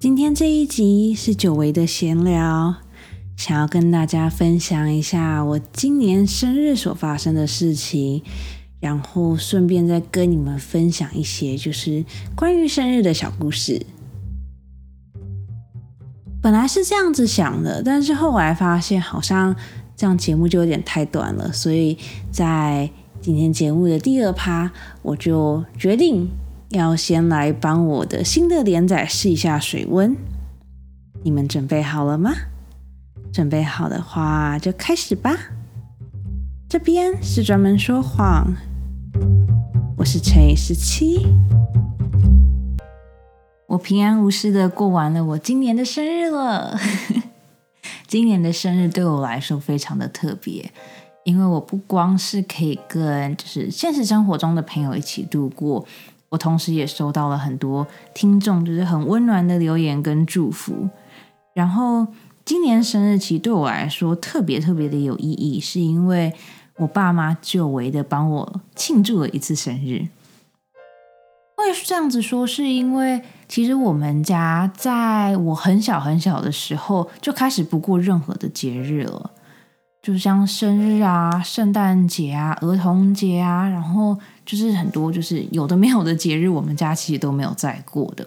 今天这一集是久违的闲聊，想要跟大家分享一下我今年生日所发生的事情，然后顺便再跟你们分享一些就是关于生日的小故事。本来是这样子想的，但是后来发现好像这样节目就有点太短了，所以在今天节目的第二趴，我就决定要先来帮我的新的连载试一下水温。你们准备好了吗？准备好的话就开始吧。这边是专门说谎，我是乘以十七。我平安无事的过完了我今年的生日了。今年的生日对我来说非常的特别，因为我不光是可以跟就是现实生活中的朋友一起度过，我同时也收到了很多听众就是很温暖的留言跟祝福。然后今年生日其实对我来说特别特别的有意义，是因为我爸妈久违的帮我庆祝了一次生日。会是这样子说，是因为其实我们家在我很小很小的时候就开始不过任何的节日了，就像生日啊、圣诞节啊、儿童节啊，然后就是很多就是有的没有的节日，我们家其实都没有在过的。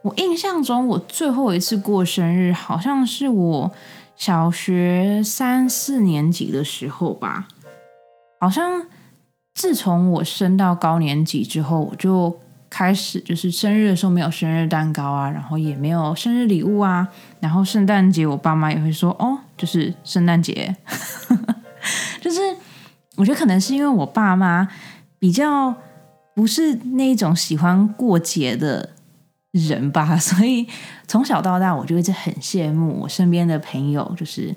我印象中，我最后一次过生日好像是我小学三四年级的时候吧，好像。自从我升到高年级之后，我就开始就是生日的时候没有生日蛋糕啊，然后也没有生日礼物啊，然后圣诞节我爸妈也会说哦，就是圣诞节，就是我觉得可能是因为我爸妈比较不是那种喜欢过节的人吧，所以从小到大我就一直很羡慕我身边的朋友，就是。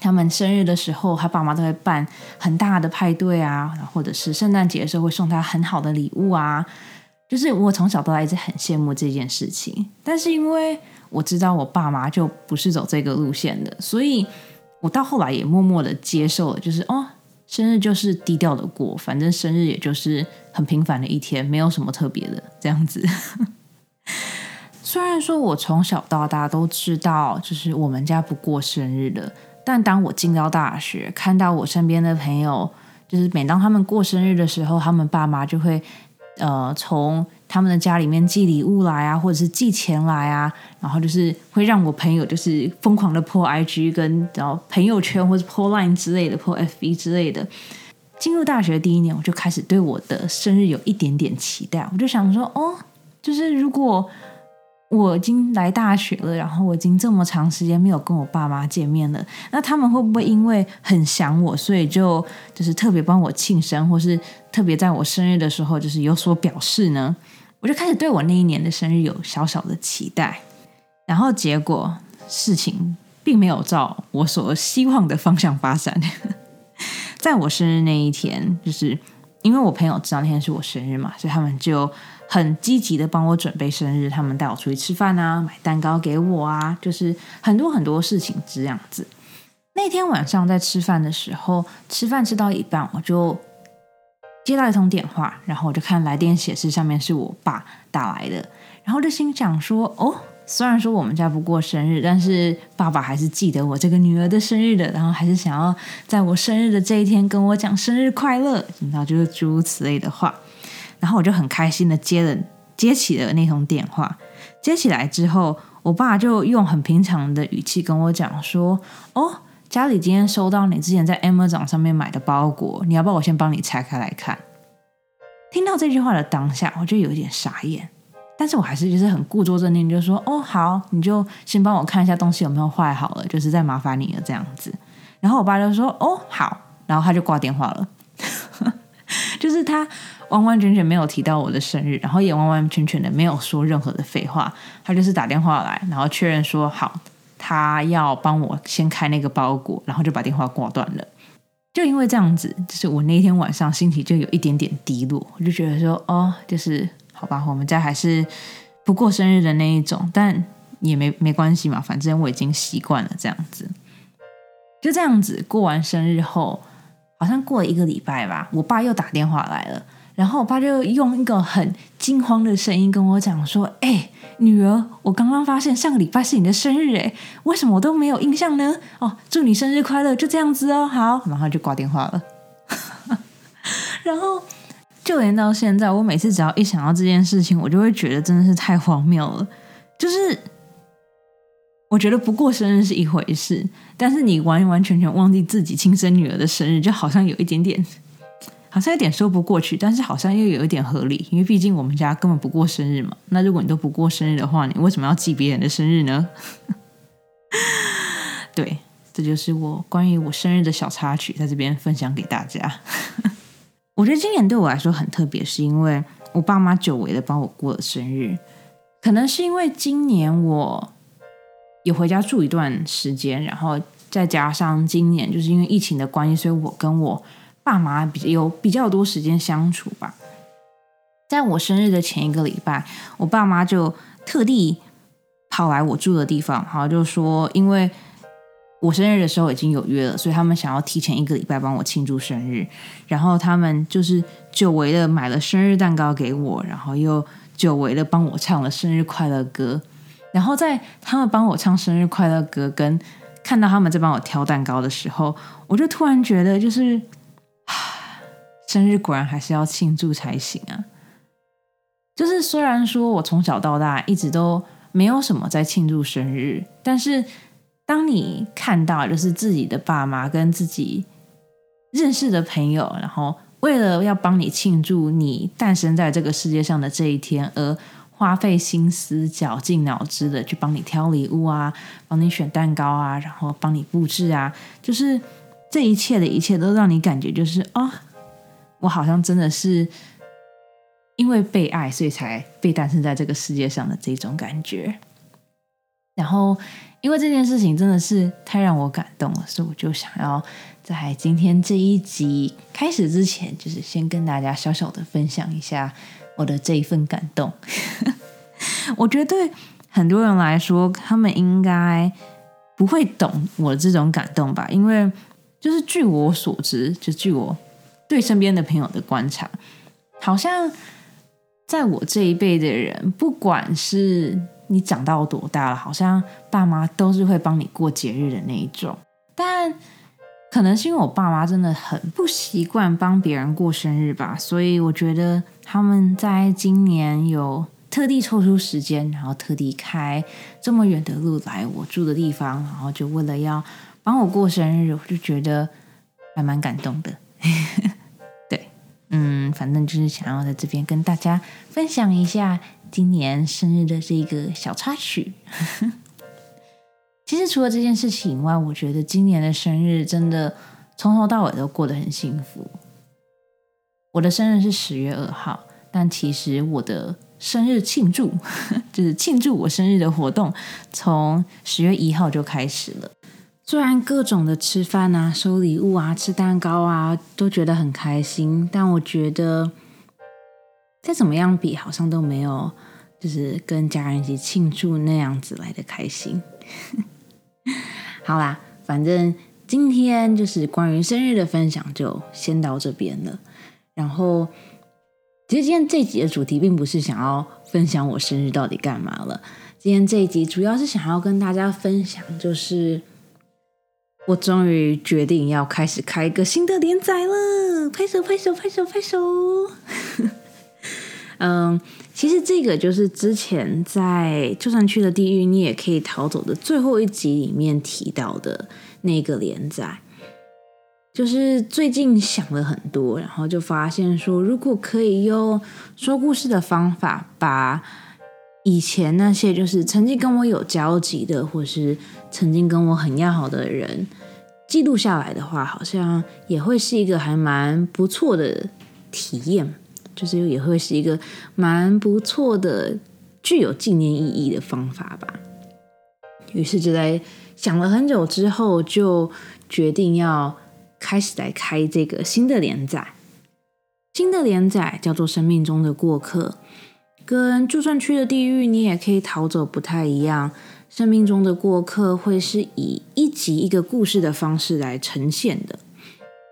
他们生日的时候，他爸妈都会办很大的派对啊，或者是圣诞节的时候会送他很好的礼物啊。就是我从小到大一直很羡慕这件事情，但是因为我知道我爸妈就不是走这个路线的，所以我到后来也默默的接受了，就是哦，生日就是低调的过，反正生日也就是很平凡的一天，没有什么特别的这样子。虽然说我从小到大都知道，就是我们家不过生日的。但当我进到大学，看到我身边的朋友，就是每当他们过生日的时候，他们爸妈就会呃从他们的家里面寄礼物来啊，或者是寄钱来啊，然后就是会让我朋友就是疯狂的破 IG 跟然后朋友圈或者破 Line 之类的破 FB 之类的。进入大学第一年，我就开始对我的生日有一点点期待，我就想说，哦，就是如果。我已经来大学了，然后我已经这么长时间没有跟我爸妈见面了，那他们会不会因为很想我，所以就就是特别帮我庆生，或是特别在我生日的时候就是有所表示呢？我就开始对我那一年的生日有小小的期待，然后结果事情并没有照我所希望的方向发展。在我生日那一天，就是因为我朋友知道那天是我生日嘛，所以他们就。很积极的帮我准备生日，他们带我出去吃饭啊，买蛋糕给我啊，就是很多很多事情这样子。那天晚上在吃饭的时候，吃饭吃到一半，我就接到一通电话，然后我就看来电显示上面是我爸打来的，然后就心想说：“哦，虽然说我们家不过生日，但是爸爸还是记得我这个女儿的生日的，然后还是想要在我生日的这一天跟我讲生日快乐，然后就是诸如此类的话。”然后我就很开心的接了接起了那通电话，接起来之后，我爸就用很平常的语气跟我讲说：“哦，家里今天收到你之前在 Amazon 上面买的包裹，你要不要我先帮你拆开来看？”听到这句话的当下，我就有点傻眼，但是我还是就是很故作镇定，就说：“哦，好，你就先帮我看一下东西有没有坏好了，就是再麻烦你了这样子。”然后我爸就说：“哦，好。”然后他就挂电话了，就是他。完完全全没有提到我的生日，然后也完完全全的没有说任何的废话，他就是打电话来，然后确认说好，他要帮我先开那个包裹，然后就把电话挂断了。就因为这样子，就是我那天晚上心情就有一点点低落，我就觉得说，哦，就是好吧，我们家还是不过生日的那一种，但也没没关系嘛，反正我已经习惯了这样子。就这样子过完生日后，好像过了一个礼拜吧，我爸又打电话来了。然后我爸就用一个很惊慌的声音跟我讲说：“哎，女儿，我刚刚发现上个礼拜是你的生日，哎，为什么我都没有印象呢？哦，祝你生日快乐，就这样子哦，好。”然后就挂电话了。然后就连到现在，我每次只要一想到这件事情，我就会觉得真的是太荒谬了。就是我觉得不过生日是一回事，但是你完完全全忘记自己亲生女儿的生日，就好像有一点点。好像有点说不过去，但是好像又有一点合理，因为毕竟我们家根本不过生日嘛。那如果你都不过生日的话，你为什么要记别人的生日呢？对，这就是我关于我生日的小插曲，在这边分享给大家。我觉得今年对我来说很特别，是因为我爸妈久违的帮我过了生日，可能是因为今年我有回家住一段时间，然后再加上今年就是因为疫情的关系，所以我跟我。爸妈比有比较多时间相处吧，在我生日的前一个礼拜，我爸妈就特地跑来我住的地方，好就说，因为我生日的时候已经有约了，所以他们想要提前一个礼拜帮我庆祝生日，然后他们就是久违的买了生日蛋糕给我，然后又久违的帮我唱了生日快乐歌，然后在他们帮我唱生日快乐歌，跟看到他们在帮我挑蛋糕的时候，我就突然觉得就是。生日果然还是要庆祝才行啊！就是虽然说我从小到大一直都没有什么在庆祝生日，但是当你看到就是自己的爸妈跟自己认识的朋友，然后为了要帮你庆祝你诞生在这个世界上的这一天，而花费心思、绞尽脑汁的去帮你挑礼物啊，帮你选蛋糕啊，然后帮你布置啊，就是这一切的一切都让你感觉就是啊。我好像真的是因为被爱，所以才被诞生在这个世界上的这种感觉。然后，因为这件事情真的是太让我感动了，所以我就想要在今天这一集开始之前，就是先跟大家小小的分享一下我的这一份感动。我觉得对很多人来说，他们应该不会懂我这种感动吧？因为就是据我所知，就据我。对身边的朋友的观察，好像在我这一辈的人，不管是你长到多大了，好像爸妈都是会帮你过节日的那一种。但可能是因为我爸妈真的很不习惯帮别人过生日吧，所以我觉得他们在今年有特地抽出时间，然后特地开这么远的路来我住的地方，然后就为了要帮我过生日，我就觉得还蛮感动的。嗯，反正就是想要在这边跟大家分享一下今年生日的这个小插曲。其实除了这件事情以外，我觉得今年的生日真的从头到尾都过得很幸福。我的生日是十月二号，但其实我的生日庆祝 就是庆祝我生日的活动，从十月一号就开始了。虽然各种的吃饭啊、收礼物啊、吃蛋糕啊，都觉得很开心，但我觉得再怎么样比，好像都没有就是跟家人一起庆祝那样子来的开心。好啦，反正今天就是关于生日的分享就先到这边了。然后，其实今天这集的主题并不是想要分享我生日到底干嘛了，今天这一集主要是想要跟大家分享，就是。我终于决定要开始开一个新的连载了，拍手拍手拍手拍手！嗯，其实这个就是之前在就算去了地狱，你也可以逃走的最后一集里面提到的那个连载。就是最近想了很多，然后就发现说，如果可以用说故事的方法，把以前那些就是曾经跟我有交集的，或是曾经跟我很要好的人记录下来的话，好像也会是一个还蛮不错的体验，就是也会是一个蛮不错的具有纪念意义的方法吧。于是就在想了很久之后，就决定要开始来开这个新的连载。新的连载叫做《生命中的过客》。跟就算去了地狱，你也可以逃走不太一样。生命中的过客会是以一集一个故事的方式来呈现的。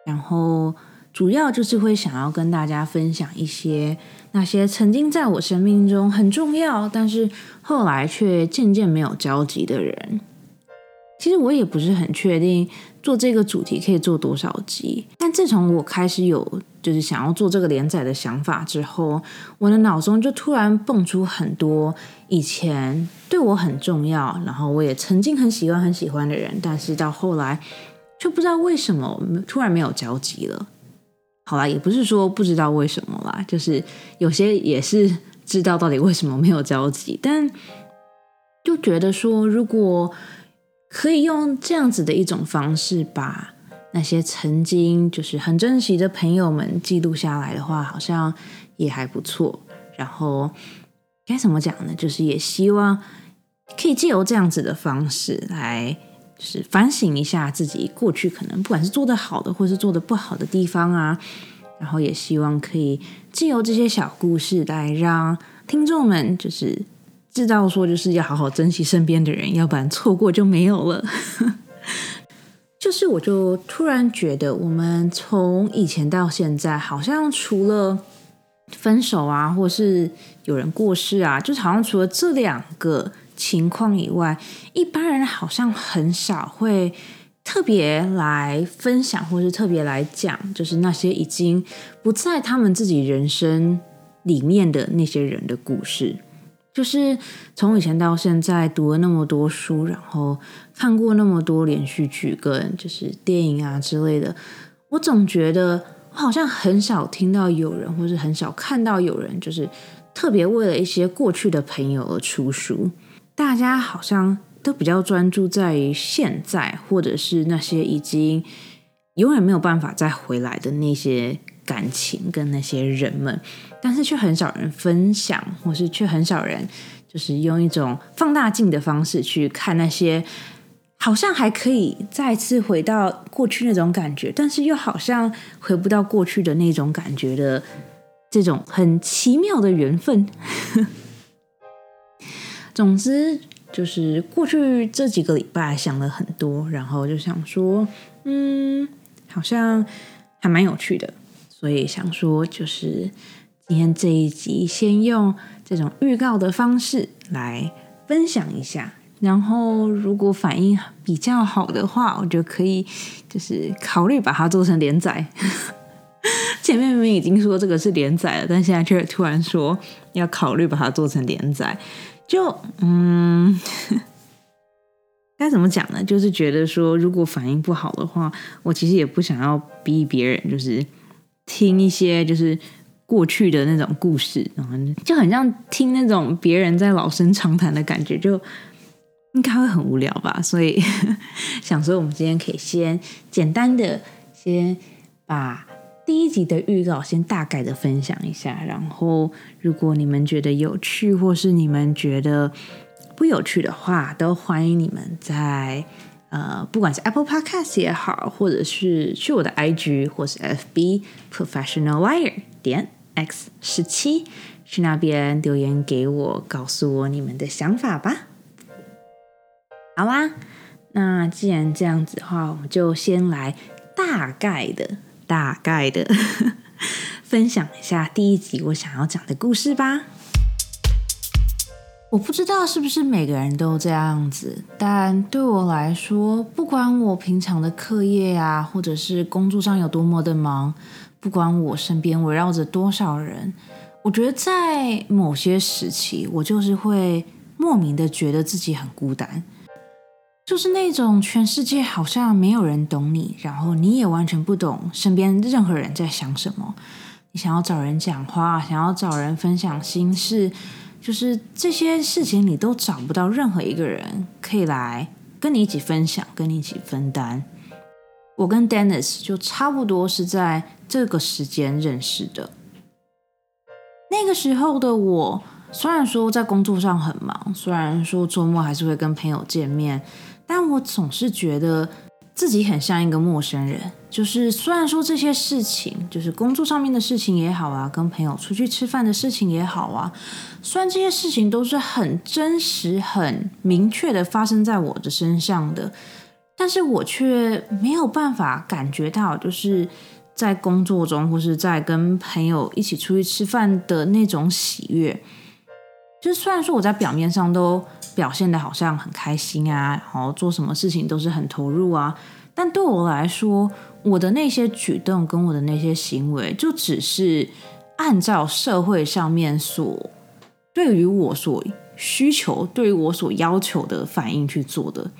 然后主要就是会想要跟大家分享一些那些曾经在我生命中很重要，但是后来却渐渐没有交集的人。其实我也不是很确定做这个主题可以做多少集，但自从我开始有就是想要做这个连载的想法之后，我的脑中就突然蹦出很多以前对我很重要，然后我也曾经很喜欢很喜欢的人，但是到后来却不知道为什么突然没有交集了。好啦，也不是说不知道为什么啦，就是有些也是知道到底为什么没有交集，但就觉得说如果。可以用这样子的一种方式，把那些曾经就是很珍惜的朋友们记录下来的话，好像也还不错。然后该怎么讲呢？就是也希望可以借由这样子的方式来，就是反省一下自己过去可能不管是做的好的，或是做的不好的地方啊。然后也希望可以借由这些小故事来让听众们就是。知道说就是要好好珍惜身边的人，要不然错过就没有了。就是，我就突然觉得，我们从以前到现在，好像除了分手啊，或是有人过世啊，就是好像除了这两个情况以外，一般人好像很少会特别来分享，或是特别来讲，就是那些已经不在他们自己人生里面的那些人的故事。就是从以前到现在读了那么多书，然后看过那么多连续剧跟就是电影啊之类的，我总觉得我好像很少听到有人，或是很少看到有人，就是特别为了一些过去的朋友而出书。大家好像都比较专注在于现在，或者是那些已经永远没有办法再回来的那些。感情跟那些人们，但是却很少人分享，或是却很少人就是用一种放大镜的方式去看那些好像还可以再次回到过去那种感觉，但是又好像回不到过去的那种感觉的这种很奇妙的缘分。总之，就是过去这几个礼拜想了很多，然后就想说，嗯，好像还蛮有趣的。所以想说，就是今天这一集先用这种预告的方式来分享一下，然后如果反应比较好的话，我就可以就是考虑把它做成连载。前面明明已经说这个是连载了，但现在却突然说要考虑把它做成连载，就嗯，该怎么讲呢？就是觉得说，如果反应不好的话，我其实也不想要逼别人，就是。听一些就是过去的那种故事，然后就很像听那种别人在老生常谈的感觉，就应该会很无聊吧。所以 想说，我们今天可以先简单的先把第一集的预告先大概的分享一下，然后如果你们觉得有趣，或是你们觉得不有趣的话，都欢迎你们在。呃，不管是 Apple Podcast 也好，或者是去我的 IG 或是 FB Professional Liar 点 X 十七，去那边留言给我，告诉我你们的想法吧。好啦，那既然这样子的话，我们就先来大概的、大概的 分享一下第一集我想要讲的故事吧。我不知道是不是每个人都这样子，但对我来说，不管我平常的课业啊，或者是工作上有多么的忙，不管我身边围绕着多少人，我觉得在某些时期，我就是会莫名的觉得自己很孤单，就是那种全世界好像没有人懂你，然后你也完全不懂身边任何人在想什么，你想要找人讲话，想要找人分享心事。就是这些事情，你都找不到任何一个人可以来跟你一起分享，跟你一起分担。我跟 Dennis 就差不多是在这个时间认识的。那个时候的我，虽然说在工作上很忙，虽然说周末还是会跟朋友见面，但我总是觉得。自己很像一个陌生人，就是虽然说这些事情，就是工作上面的事情也好啊，跟朋友出去吃饭的事情也好啊，虽然这些事情都是很真实、很明确的发生在我的身上的，但是我却没有办法感觉到，就是在工作中或是在跟朋友一起出去吃饭的那种喜悦。就是虽然说我在表面上都表现的好像很开心啊，然后做什么事情都是很投入啊，但对我来说，我的那些举动跟我的那些行为，就只是按照社会上面所对于我所需求、对于我所要求的反应去做的。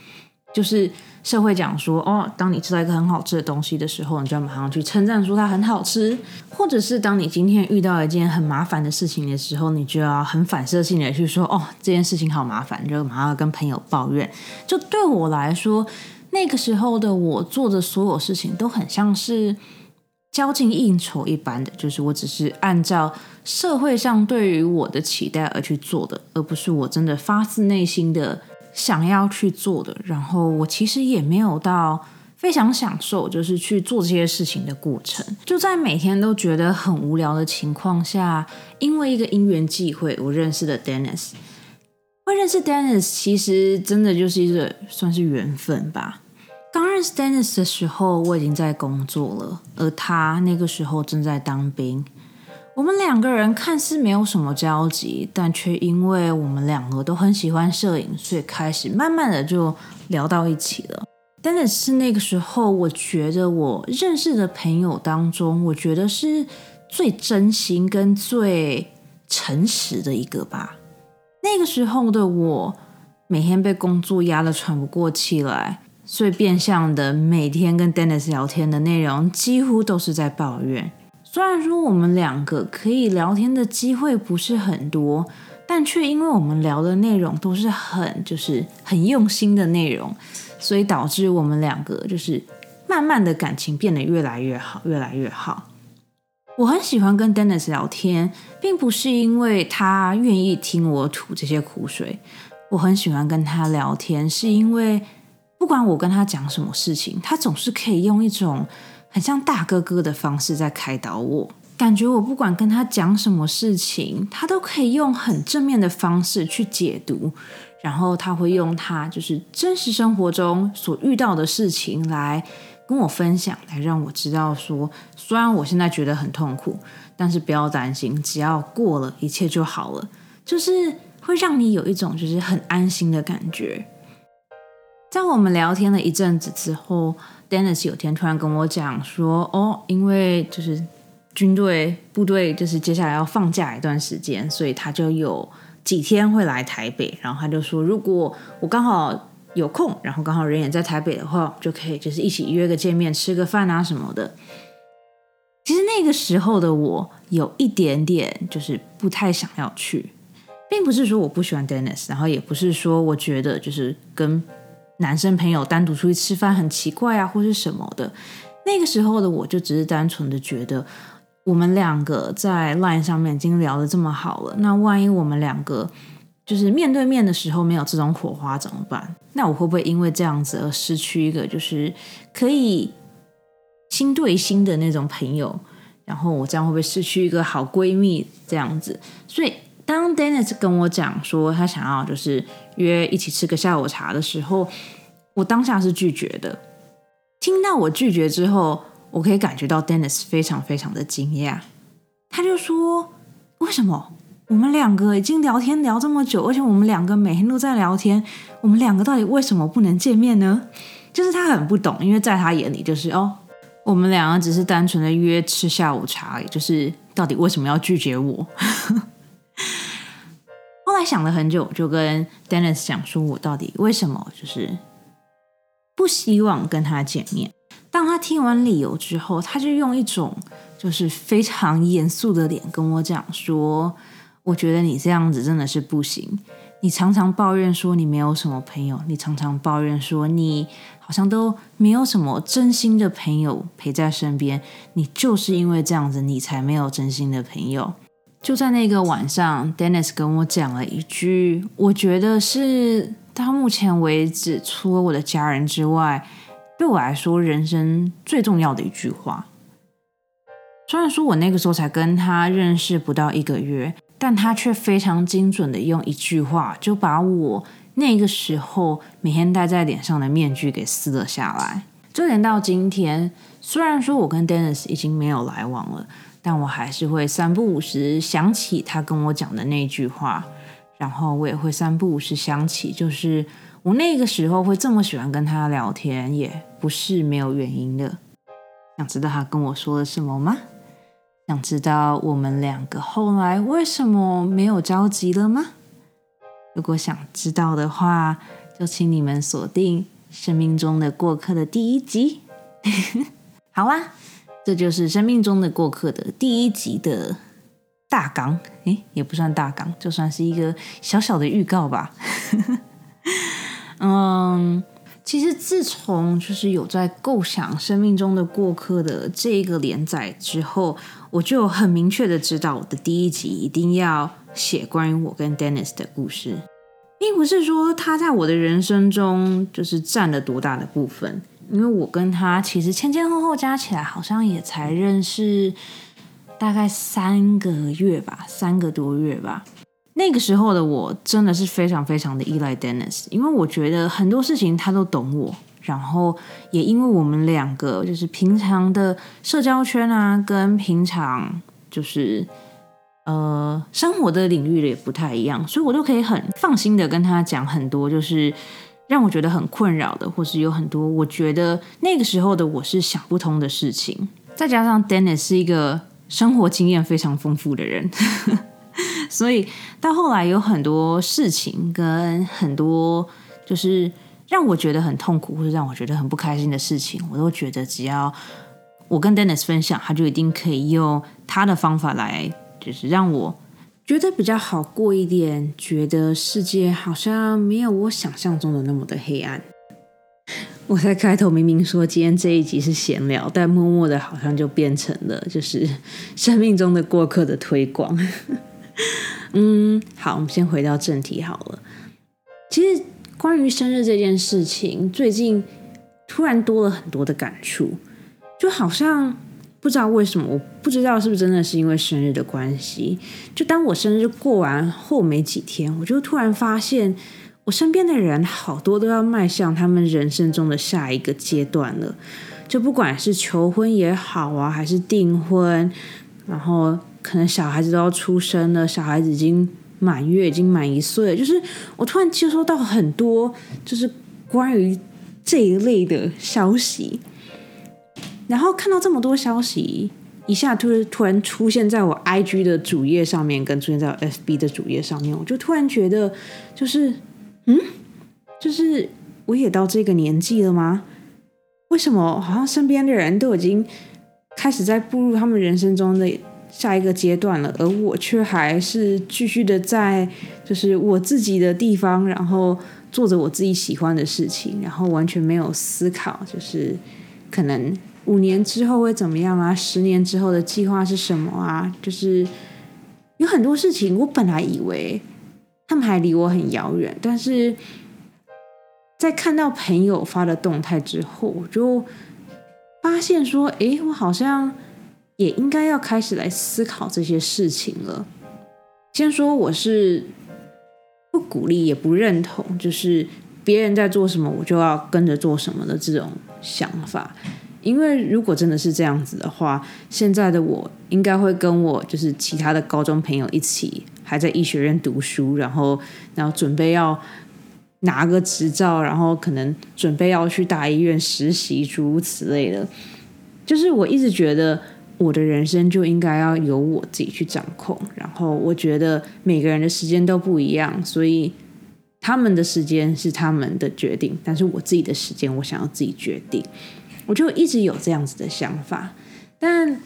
就是社会讲说，哦，当你吃到一个很好吃的东西的时候，你就要马上去称赞说它很好吃；或者是当你今天遇到一件很麻烦的事情的时候，你就要很反射性的去说，哦，这件事情好麻烦，就马上跟朋友抱怨。就对我来说，那个时候的我做的所有事情都很像是交际应酬一般的，就是我只是按照社会上对于我的期待而去做的，而不是我真的发自内心的。想要去做的，然后我其实也没有到非常享受，就是去做这些事情的过程。就在每天都觉得很无聊的情况下，因为一个因缘际会，我认识了 Dennis。会认识 Dennis，其实真的就是一个算是缘分吧。刚认识 Dennis 的时候，我已经在工作了，而他那个时候正在当兵。我们两个人看似没有什么交集，但却因为我们两个都很喜欢摄影，所以开始慢慢的就聊到一起了。但是是那个时候，我觉得我认识的朋友当中，我觉得是最真心跟最诚实的一个吧。那个时候的我，每天被工作压得喘不过气来，所以变相的每天跟 Dennis 聊天的内容，几乎都是在抱怨。虽然说我们两个可以聊天的机会不是很多，但却因为我们聊的内容都是很就是很用心的内容，所以导致我们两个就是慢慢的感情变得越来越好，越来越好。我很喜欢跟 Dennis 聊天，并不是因为他愿意听我吐这些苦水，我很喜欢跟他聊天，是因为不管我跟他讲什么事情，他总是可以用一种。很像大哥哥的方式在开导我，感觉我不管跟他讲什么事情，他都可以用很正面的方式去解读，然后他会用他就是真实生活中所遇到的事情来跟我分享，来让我知道说，虽然我现在觉得很痛苦，但是不要担心，只要过了一切就好了，就是会让你有一种就是很安心的感觉。在我们聊天了一阵子之后。Dennis 有天突然跟我讲说：“哦，因为就是军队部队就是接下来要放假一段时间，所以他就有几天会来台北。然后他就说，如果我刚好有空，然后刚好人也在台北的话，就可以就是一起约个见面，吃个饭啊什么的。其实那个时候的我有一点点就是不太想要去，并不是说我不喜欢 Dennis，然后也不是说我觉得就是跟。”男生朋友单独出去吃饭很奇怪啊，或是什么的。那个时候的我就只是单纯的觉得，我们两个在 Line 上面已经聊得这么好了，那万一我们两个就是面对面的时候没有这种火花怎么办？那我会不会因为这样子而失去一个就是可以心对心的那种朋友？然后我这样会不会失去一个好闺蜜这样子？所以。当 Dennis 跟我讲说他想要就是约一起吃个下午茶的时候，我当下是拒绝的。听到我拒绝之后，我可以感觉到 Dennis 非常非常的惊讶。他就说：“为什么我们两个已经聊天聊这么久，而且我们两个每天都在聊天，我们两个到底为什么不能见面呢？”就是他很不懂，因为在他眼里就是哦，我们两个只是单纯的约吃下午茶，就是到底为什么要拒绝我？他想了很久，就跟 Dennis 讲说，我到底为什么就是不希望跟他见面。当他听完理由之后，他就用一种就是非常严肃的脸跟我讲说：“我觉得你这样子真的是不行。你常常抱怨说你没有什么朋友，你常常抱怨说你好像都没有什么真心的朋友陪在身边。你就是因为这样子，你才没有真心的朋友。”就在那个晚上，Dennis 跟我讲了一句，我觉得是到目前为止，除了我的家人之外，对我来说人生最重要的一句话。虽然说我那个时候才跟他认识不到一个月，但他却非常精准的用一句话，就把我那个时候每天戴在脸上的面具给撕了下来。就连到今天，虽然说我跟 Dennis 已经没有来往了，但我还是会三不五时想起他跟我讲的那句话，然后我也会三不五时想起，就是我那个时候会这么喜欢跟他聊天，也不是没有原因的。想知道他跟我说了什么吗？想知道我们两个后来为什么没有交集了吗？如果想知道的话，就请你们锁定《生命中的过客》的第一集。好啊，这就是《生命中的过客》的第一集的大纲。诶，也不算大纲，就算是一个小小的预告吧。嗯。其实自从就是有在构想《生命中的过客》的这个连载之后，我就很明确的知道我的第一集一定要写关于我跟 Dennis 的故事，并不是说他在我的人生中就是占了多大的部分，因为我跟他其实前前后后加起来好像也才认识大概三个月吧，三个多月吧。那个时候的我真的是非常非常的依赖 Dennis，因为我觉得很多事情他都懂我，然后也因为我们两个就是平常的社交圈啊，跟平常就是呃生活的领域也不太一样，所以我都可以很放心的跟他讲很多，就是让我觉得很困扰的，或是有很多我觉得那个时候的我是想不通的事情。再加上 Dennis 是一个生活经验非常丰富的人。所以到后来有很多事情跟很多就是让我觉得很痛苦或者让我觉得很不开心的事情，我都觉得只要我跟 Dennis 分享，他就一定可以用他的方法来，就是让我觉得比较好过一点，觉得世界好像没有我想象中的那么的黑暗。我在开头明明说今天这一集是闲聊，但默默的好像就变成了就是生命中的过客的推广。嗯，好，我们先回到正题好了。其实关于生日这件事情，最近突然多了很多的感触，就好像不知道为什么，我不知道是不是真的是因为生日的关系。就当我生日过完后没几天，我就突然发现，我身边的人好多都要迈向他们人生中的下一个阶段了。就不管是求婚也好啊，还是订婚，然后。可能小孩子都要出生了，小孩子已经满月，已经满一岁了。就是我突然接收到很多，就是关于这一类的消息，然后看到这么多消息，一下突突然出现在我 IG 的主页上面，跟出现在我 FB 的主页上面，我就突然觉得，就是嗯，就是我也到这个年纪了吗？为什么好像身边的人都已经开始在步入他们人生中的？下一个阶段了，而我却还是继续的在就是我自己的地方，然后做着我自己喜欢的事情，然后完全没有思考，就是可能五年之后会怎么样啊？十年之后的计划是什么啊？就是有很多事情，我本来以为他们还离我很遥远，但是在看到朋友发的动态之后，我就发现说，哎，我好像。也应该要开始来思考这些事情了。先说我是不鼓励也不认同，就是别人在做什么我就要跟着做什么的这种想法。因为如果真的是这样子的话，现在的我应该会跟我就是其他的高中朋友一起还在医学院读书，然后然后准备要拿个执照，然后可能准备要去大医院实习，诸如此类的。就是我一直觉得。我的人生就应该要由我自己去掌控，然后我觉得每个人的时间都不一样，所以他们的时间是他们的决定，但是我自己的时间我想要自己决定，我就一直有这样子的想法，但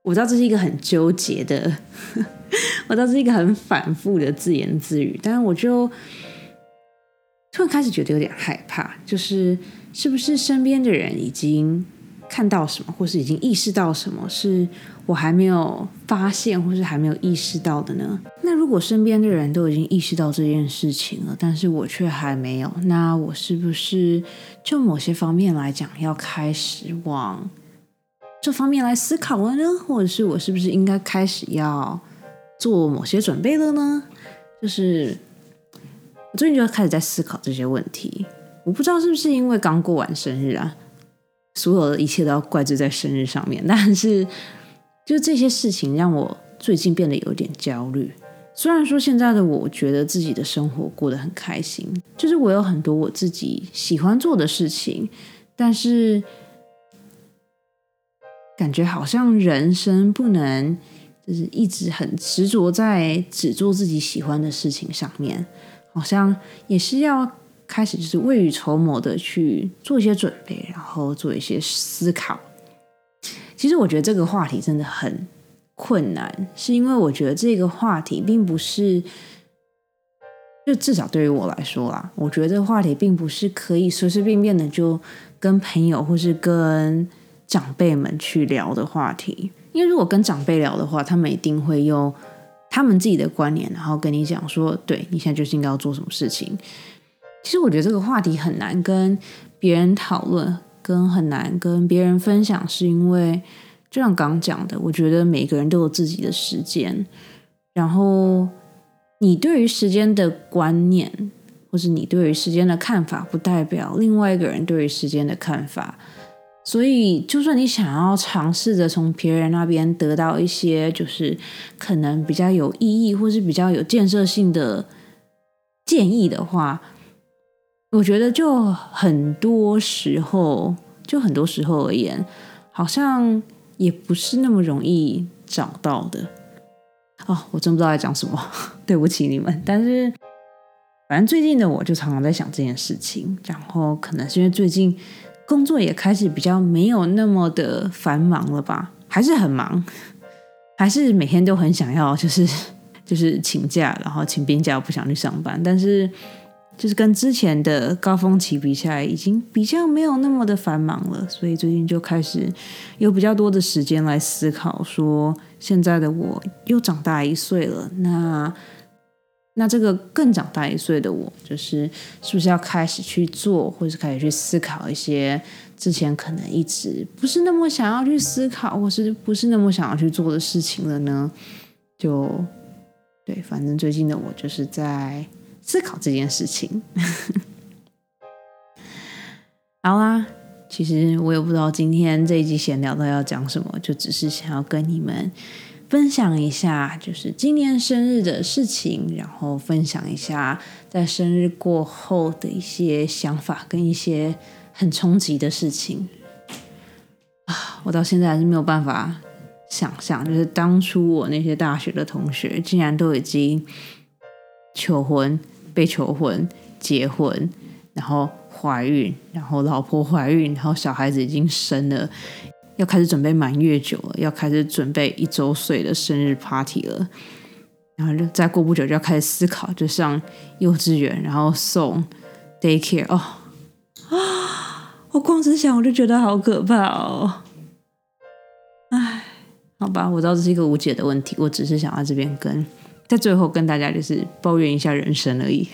我知道这是一个很纠结的，我知道这是一个很反复的自言自语，但是我就突然开始觉得有点害怕，就是是不是身边的人已经。看到什么，或是已经意识到什么，是我还没有发现，或是还没有意识到的呢？那如果身边的人都已经意识到这件事情了，但是我却还没有，那我是不是就某些方面来讲，要开始往这方面来思考了呢？或者是我是不是应该开始要做某些准备了呢？就是我最近就开始在思考这些问题。我不知道是不是因为刚过完生日啊，所有的一切都要怪罪在生日上面。但是，就这些事情让我最近变得有点焦虑。虽然说现在的我觉得自己的生活过得很开心，就是我有很多我自己喜欢做的事情，但是感觉好像人生不能就是一直很执着在只做自己喜欢的事情上面，好像也是要。开始就是未雨绸缪的去做一些准备，然后做一些思考。其实我觉得这个话题真的很困难，是因为我觉得这个话题并不是，就至少对于我来说啦，我觉得这个话题并不是可以随随便便的就跟朋友或是跟长辈们去聊的话题。因为如果跟长辈聊的话，他们一定会用他们自己的观念，然后跟你讲说，对你现在就是应该要做什么事情。其实我觉得这个话题很难跟别人讨论，跟很难跟别人分享，是因为就像刚讲的，我觉得每个人都有自己的时间，然后你对于时间的观念，或是你对于时间的看法，不代表另外一个人对于时间的看法。所以，就算你想要尝试着从别人那边得到一些，就是可能比较有意义，或是比较有建设性的建议的话，我觉得，就很多时候，就很多时候而言，好像也不是那么容易找到的。哦，我真不知道在讲什么，对不起你们。但是，反正最近的我就常常在想这件事情。然后，可能是因为最近工作也开始比较没有那么的繁忙了吧？还是很忙，还是每天都很想要，就是 就是请假，然后请病假，不想去上班。但是。就是跟之前的高峰期比起来，已经比较没有那么的繁忙了，所以最近就开始有比较多的时间来思考，说现在的我又长大一岁了，那那这个更长大一岁的我，就是是不是要开始去做，或是开始去思考一些之前可能一直不是那么想要去思考，或是不是那么想要去做的事情了呢？就对，反正最近的我就是在。思考这件事情，好啦，其实我也不知道今天这一集闲聊到要讲什么，就只是想要跟你们分享一下，就是今年生日的事情，然后分享一下在生日过后的一些想法跟一些很冲击的事情啊！我到现在还是没有办法想象，就是当初我那些大学的同学，竟然都已经求婚。被求婚、结婚，然后怀孕，然后老婆怀孕，然后小孩子已经生了，要开始准备满月酒了，要开始准备一周岁的生日 party 了，然后就再过不久就要开始思考，就上幼稚园，然后送 daycare 哦啊！我光是想我就觉得好可怕哦。唉，好吧，我知道这是一个无解的问题，我只是想在这边跟。在最后跟大家就是抱怨一下人生而已。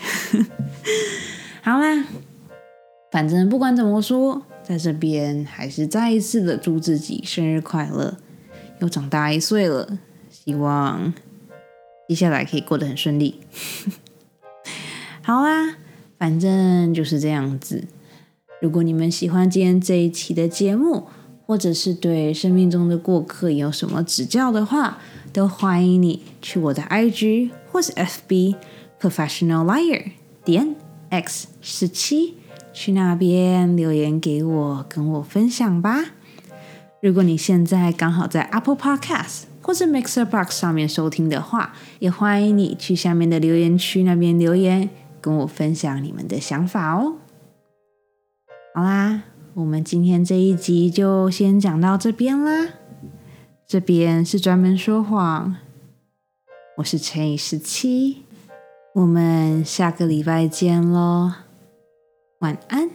好啦，反正不管怎么说，在这边还是再一次的祝自己生日快乐，又长大一岁了，希望接下来可以过得很顺利。好啦，反正就是这样子。如果你们喜欢今天这一期的节目，或者是对生命中的过客有什么指教的话，都欢迎你去我的 IG 或是 FB Professional Liar 点 X 十七，去那边留言给我，跟我分享吧。如果你现在刚好在 Apple Podcast 或是 Mixer Box 上面收听的话，也欢迎你去下面的留言区那边留言，跟我分享你们的想法哦。好啦，我们今天这一集就先讲到这边啦。这边是专门说谎，我是乘以十七，我们下个礼拜见喽，晚安。